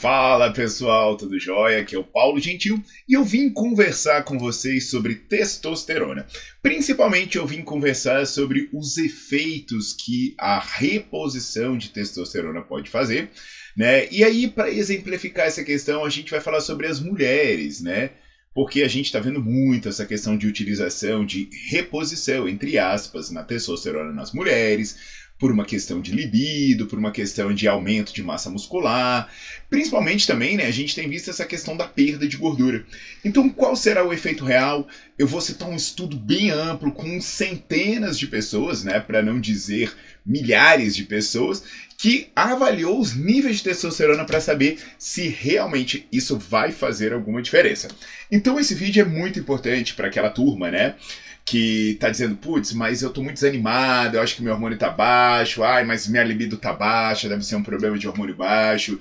Fala pessoal, tudo jóia? Aqui é o Paulo Gentil e eu vim conversar com vocês sobre testosterona. Principalmente eu vim conversar sobre os efeitos que a reposição de testosterona pode fazer, né? E aí para exemplificar essa questão, a gente vai falar sobre as mulheres, né? Porque a gente está vendo muito essa questão de utilização de reposição, entre aspas, na testosterona nas mulheres, por uma questão de libido, por uma questão de aumento de massa muscular. Principalmente também, né, a gente tem visto essa questão da perda de gordura. Então, qual será o efeito real? Eu vou citar um estudo bem amplo com centenas de pessoas, né, para não dizer milhares de pessoas, que avaliou os níveis de testosterona para saber se realmente isso vai fazer alguma diferença. Então, esse vídeo é muito importante para aquela turma, né? que tá dizendo, putz, mas eu tô muito desanimado, eu acho que meu hormônio tá baixo, ai, mas minha libido tá baixa, deve ser um problema de hormônio baixo.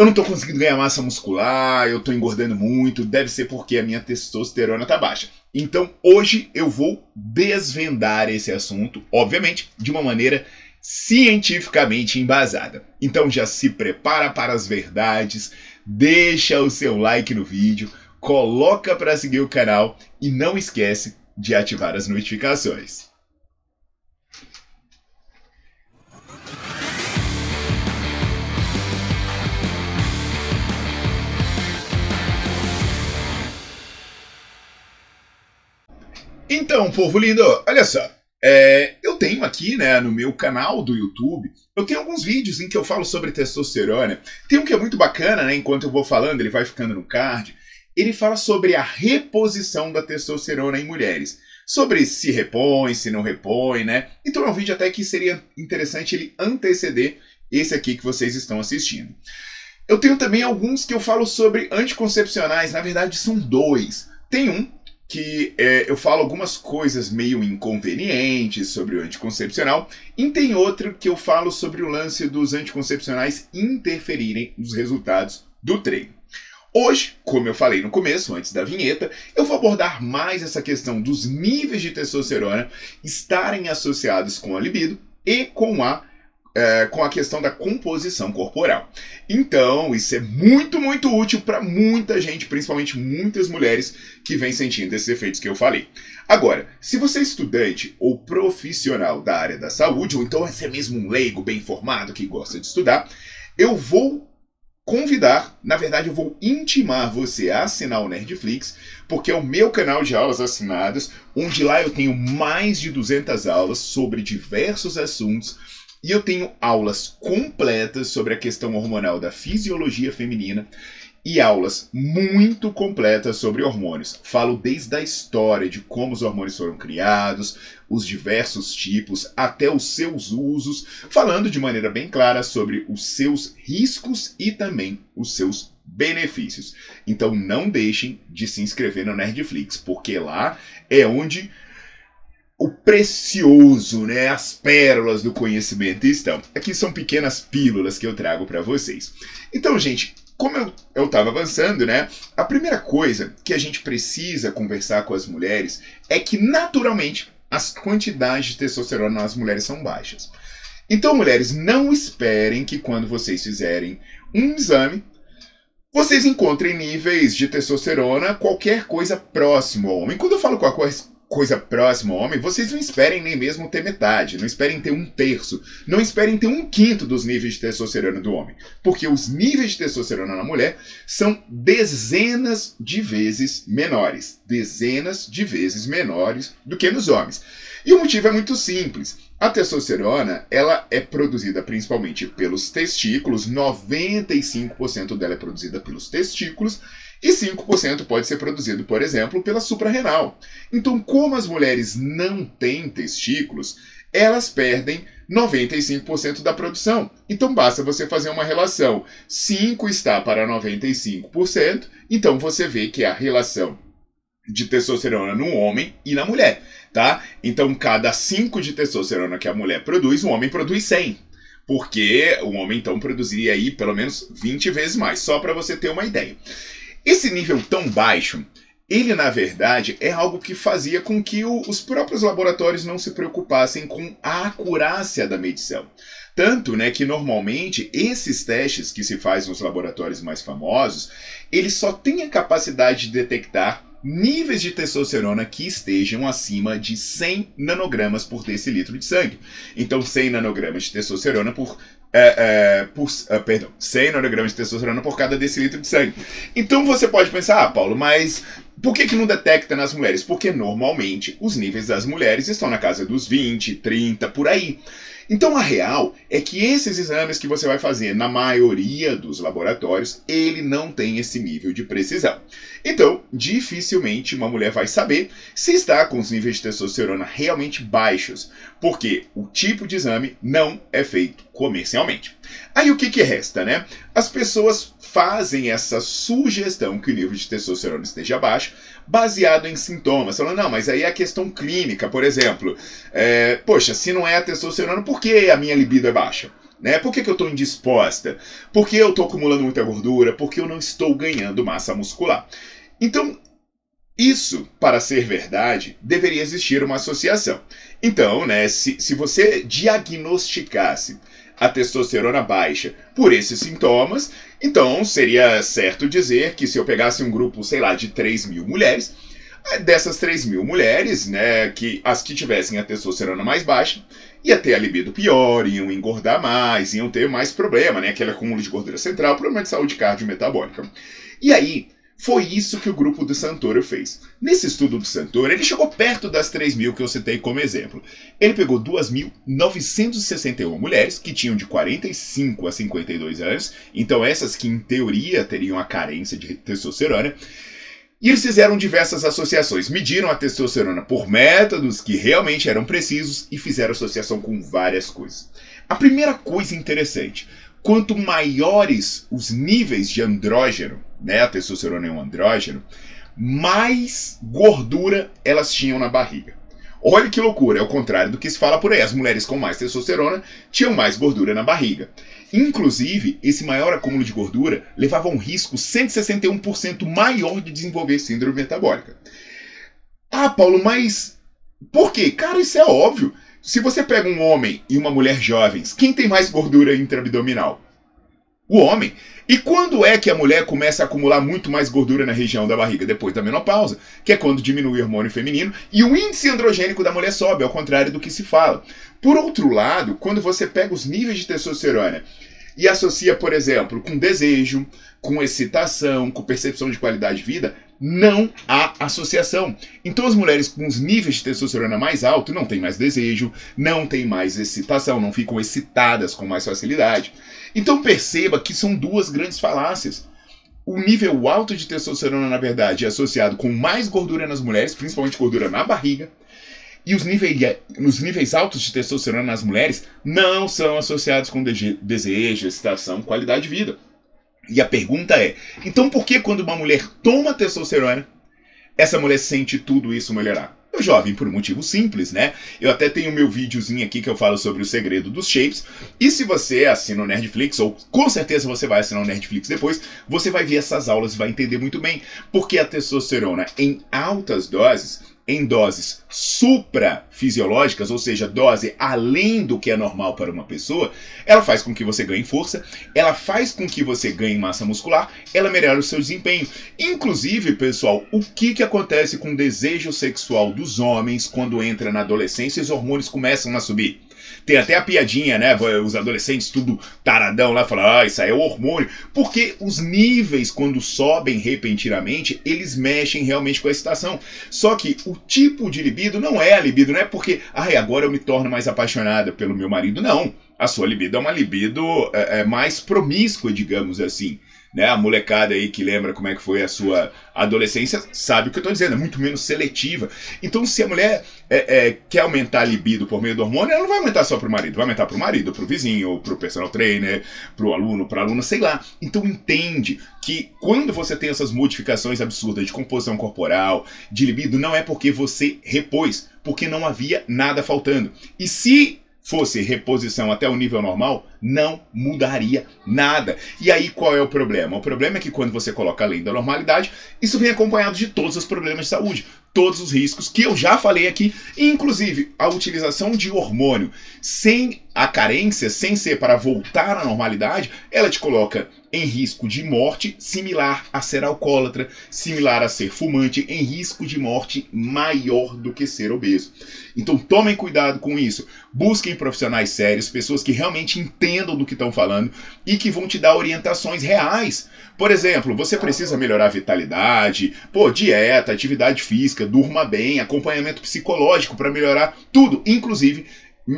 Eu não tô conseguindo ganhar massa muscular, eu tô engordando muito, deve ser porque a minha testosterona tá baixa. Então, hoje eu vou desvendar esse assunto, obviamente, de uma maneira cientificamente embasada. Então já se prepara para as verdades, deixa o seu like no vídeo, coloca para seguir o canal e não esquece de ativar as notificações. Então, povo lindo, olha só. É, eu tenho aqui, né, no meu canal do YouTube, eu tenho alguns vídeos em que eu falo sobre testosterona. Tem um que é muito bacana, né? Enquanto eu vou falando, ele vai ficando no card ele fala sobre a reposição da testosterona em mulheres. Sobre se repõe, se não repõe, né? Então é um vídeo até que seria interessante ele anteceder esse aqui que vocês estão assistindo. Eu tenho também alguns que eu falo sobre anticoncepcionais, na verdade são dois. Tem um que é, eu falo algumas coisas meio inconvenientes sobre o anticoncepcional, e tem outro que eu falo sobre o lance dos anticoncepcionais interferirem nos resultados do treino. Hoje, como eu falei no começo, antes da vinheta, eu vou abordar mais essa questão dos níveis de testosterona estarem associados com a libido e com a é, com a questão da composição corporal. Então, isso é muito, muito útil para muita gente, principalmente muitas mulheres que vêm sentindo esses efeitos que eu falei. Agora, se você é estudante ou profissional da área da saúde, ou então é mesmo um leigo bem informado que gosta de estudar, eu vou convidar, na verdade eu vou intimar você a assinar o Nerdflix, porque é o meu canal de aulas assinadas, onde lá eu tenho mais de 200 aulas sobre diversos assuntos e eu tenho aulas completas sobre a questão hormonal da fisiologia feminina e aulas muito completas sobre hormônios. Falo desde a história de como os hormônios foram criados, os diversos tipos, até os seus usos, falando de maneira bem clara sobre os seus riscos e também os seus benefícios. Então não deixem de se inscrever no Nerdflix, porque lá é onde o precioso, né, as pérolas do conhecimento estão. Aqui são pequenas pílulas que eu trago para vocês. Então, gente, como eu estava avançando, né? A primeira coisa que a gente precisa conversar com as mulheres é que, naturalmente, as quantidades de testosterona nas mulheres são baixas. Então, mulheres, não esperem que quando vocês fizerem um exame, vocês encontrem níveis de testosterona qualquer coisa próximo ao homem. Quando eu falo qualquer, coisa próxima ao homem, vocês não esperem nem mesmo ter metade, não esperem ter um terço, não esperem ter um quinto dos níveis de testosterona do homem, porque os níveis de testosterona na mulher são dezenas de vezes menores, dezenas de vezes menores do que nos homens. E o motivo é muito simples. A testosterona, ela é produzida principalmente pelos testículos, 95% dela é produzida pelos testículos, e 5% pode ser produzido, por exemplo, pela suprarrenal. Então, como as mulheres não têm testículos, elas perdem 95% da produção. Então basta você fazer uma relação. 5 está para 95%, então você vê que a relação de testosterona no homem e na mulher, tá? Então cada 5 de testosterona que a mulher produz, o homem produz 100. Porque o homem então produziria aí pelo menos 20 vezes mais, só para você ter uma ideia. Esse nível tão baixo, ele na verdade é algo que fazia com que o, os próprios laboratórios não se preocupassem com a acurácia da medição. Tanto né, que normalmente esses testes que se fazem nos laboratórios mais famosos, eles só têm a capacidade de detectar níveis de testosterona que estejam acima de 100 nanogramas por decilitro de sangue. Então, 100 nanogramas de testosterona por é, é, por, é, perdão, 100 nanogramas de testosterona por cada decilitro de sangue. Então você pode pensar, ah, Paulo, mas por que, que não detecta nas mulheres? Porque normalmente os níveis das mulheres estão na casa dos 20, 30, por aí. Então a real é que esses exames que você vai fazer na maioria dos laboratórios, ele não tem esse nível de precisão. Então, dificilmente uma mulher vai saber se está com os níveis de testosterona realmente baixos, porque o tipo de exame não é feito comercialmente. Aí o que, que resta, né? As pessoas fazem essa sugestão que o nível de testosterona esteja baixo, baseado em sintomas. Falando, não, mas aí é a questão clínica, por exemplo. É, poxa, se não é a testosterona, por que a minha libido é baixa? Né? Por que, que eu estou indisposta? Por que eu estou acumulando muita gordura? Por que eu não estou ganhando massa muscular? Então, isso, para ser verdade, deveria existir uma associação. Então, né, se, se você diagnosticasse a testosterona baixa por esses sintomas, então seria certo dizer que se eu pegasse um grupo, sei lá, de 3 mil mulheres, eh, dessas 3 mil mulheres, né, que as que tivessem a testosterona mais baixa, ia ter a libido pior, iam engordar mais, iam ter mais problema, né, aquele acúmulo de gordura central, problema de saúde cardiometabólica. E aí, foi isso que o grupo do Santoro fez. Nesse estudo do Santoro, ele chegou perto das 3 mil que eu citei como exemplo. Ele pegou 2.961 mulheres que tinham de 45 a 52 anos, então essas que em teoria teriam a carência de testosterona, e eles fizeram diversas associações, mediram a testosterona por métodos que realmente eram precisos e fizeram associação com várias coisas. A primeira coisa interessante, quanto maiores os níveis de andrógeno, né, a testosterona é um andrógeno, mais gordura elas tinham na barriga. Olha que loucura, é o contrário do que se fala por aí. As mulheres com mais testosterona tinham mais gordura na barriga. Inclusive, esse maior acúmulo de gordura levava a um risco 161% maior de desenvolver síndrome metabólica. Ah, Paulo, mas por quê? Cara, isso é óbvio. Se você pega um homem e uma mulher jovens, quem tem mais gordura intraabdominal? O homem. E quando é que a mulher começa a acumular muito mais gordura na região da barriga? Depois da menopausa, que é quando diminui o hormônio feminino e o índice androgênico da mulher sobe, ao contrário do que se fala. Por outro lado, quando você pega os níveis de testosterona e associa, por exemplo, com desejo, com excitação, com percepção de qualidade de vida, não há associação. Então as mulheres com os níveis de testosterona mais altos não têm mais desejo, não têm mais excitação, não ficam excitadas com mais facilidade. Então perceba que são duas grandes falácias. O nível alto de testosterona, na verdade, é associado com mais gordura nas mulheres, principalmente gordura na barriga, e os níveis, os níveis altos de testosterona nas mulheres não são associados com desejo, excitação, qualidade de vida. E a pergunta é: então por que quando uma mulher toma testosterona, essa mulher sente tudo isso melhorar? Meu jovem, por um motivo simples, né? Eu até tenho meu videozinho aqui que eu falo sobre o segredo dos shapes. E se você assina o Nerdflix, ou com certeza você vai assinar o Nerdflix depois, você vai ver essas aulas e vai entender muito bem. Porque a testosterona em altas doses em doses suprafisiológicas, ou seja, dose além do que é normal para uma pessoa, ela faz com que você ganhe força, ela faz com que você ganhe massa muscular, ela melhora o seu desempenho. Inclusive, pessoal, o que, que acontece com o desejo sexual dos homens quando entra na adolescência e os hormônios começam a subir? Tem até a piadinha, né? Os adolescentes tudo taradão lá, falando, ah, isso aí é o hormônio. Porque os níveis, quando sobem repentinamente, eles mexem realmente com a excitação. Só que o tipo de libido não é a libido, não é porque, ai, agora eu me torno mais apaixonada pelo meu marido. Não. A sua libido é uma libido é, é mais promíscua, digamos assim né? A molecada aí que lembra como é que foi a sua adolescência sabe o que eu estou dizendo, é muito menos seletiva. Então, se a mulher é, é, quer aumentar a libido por meio do hormônio, ela não vai aumentar só para o marido, vai aumentar para o marido, para o vizinho, para o personal trainer, para o aluno, para a aluna, sei lá. Então, entende que quando você tem essas modificações absurdas de composição corporal, de libido, não é porque você repôs, porque não havia nada faltando. E se fosse reposição até o nível normal, não mudaria nada. E aí qual é o problema? O problema é que quando você coloca além da normalidade, isso vem acompanhado de todos os problemas de saúde, todos os riscos que eu já falei aqui, inclusive a utilização de hormônio sem a carência, sem ser para voltar à normalidade, ela te coloca em risco de morte, similar a ser alcoólatra, similar a ser fumante, em risco de morte maior do que ser obeso. Então tomem cuidado com isso. Busquem profissionais sérios, pessoas que realmente entendam do que estão falando e que vão te dar orientações reais. Por exemplo, você precisa melhorar a vitalidade, pô, dieta, atividade física, durma bem, acompanhamento psicológico para melhorar tudo, inclusive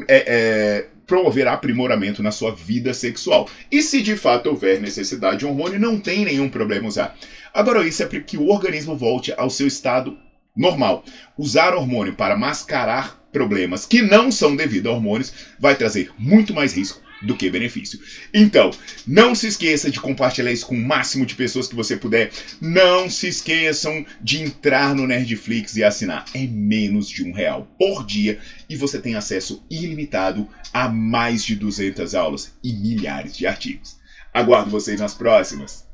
é, é, promover aprimoramento na sua vida sexual. E se de fato houver necessidade de hormônio, não tem nenhum problema usar. Agora, isso é para que o organismo volte ao seu estado normal. Usar hormônio para mascarar problemas que não são devido a hormônios vai trazer muito mais risco do que benefício. Então, não se esqueça de compartilhar isso com o máximo de pessoas que você puder. Não se esqueçam de entrar no Nerdflix e assinar. É menos de um real por dia e você tem acesso ilimitado a mais de 200 aulas e milhares de artigos. Aguardo vocês nas próximas.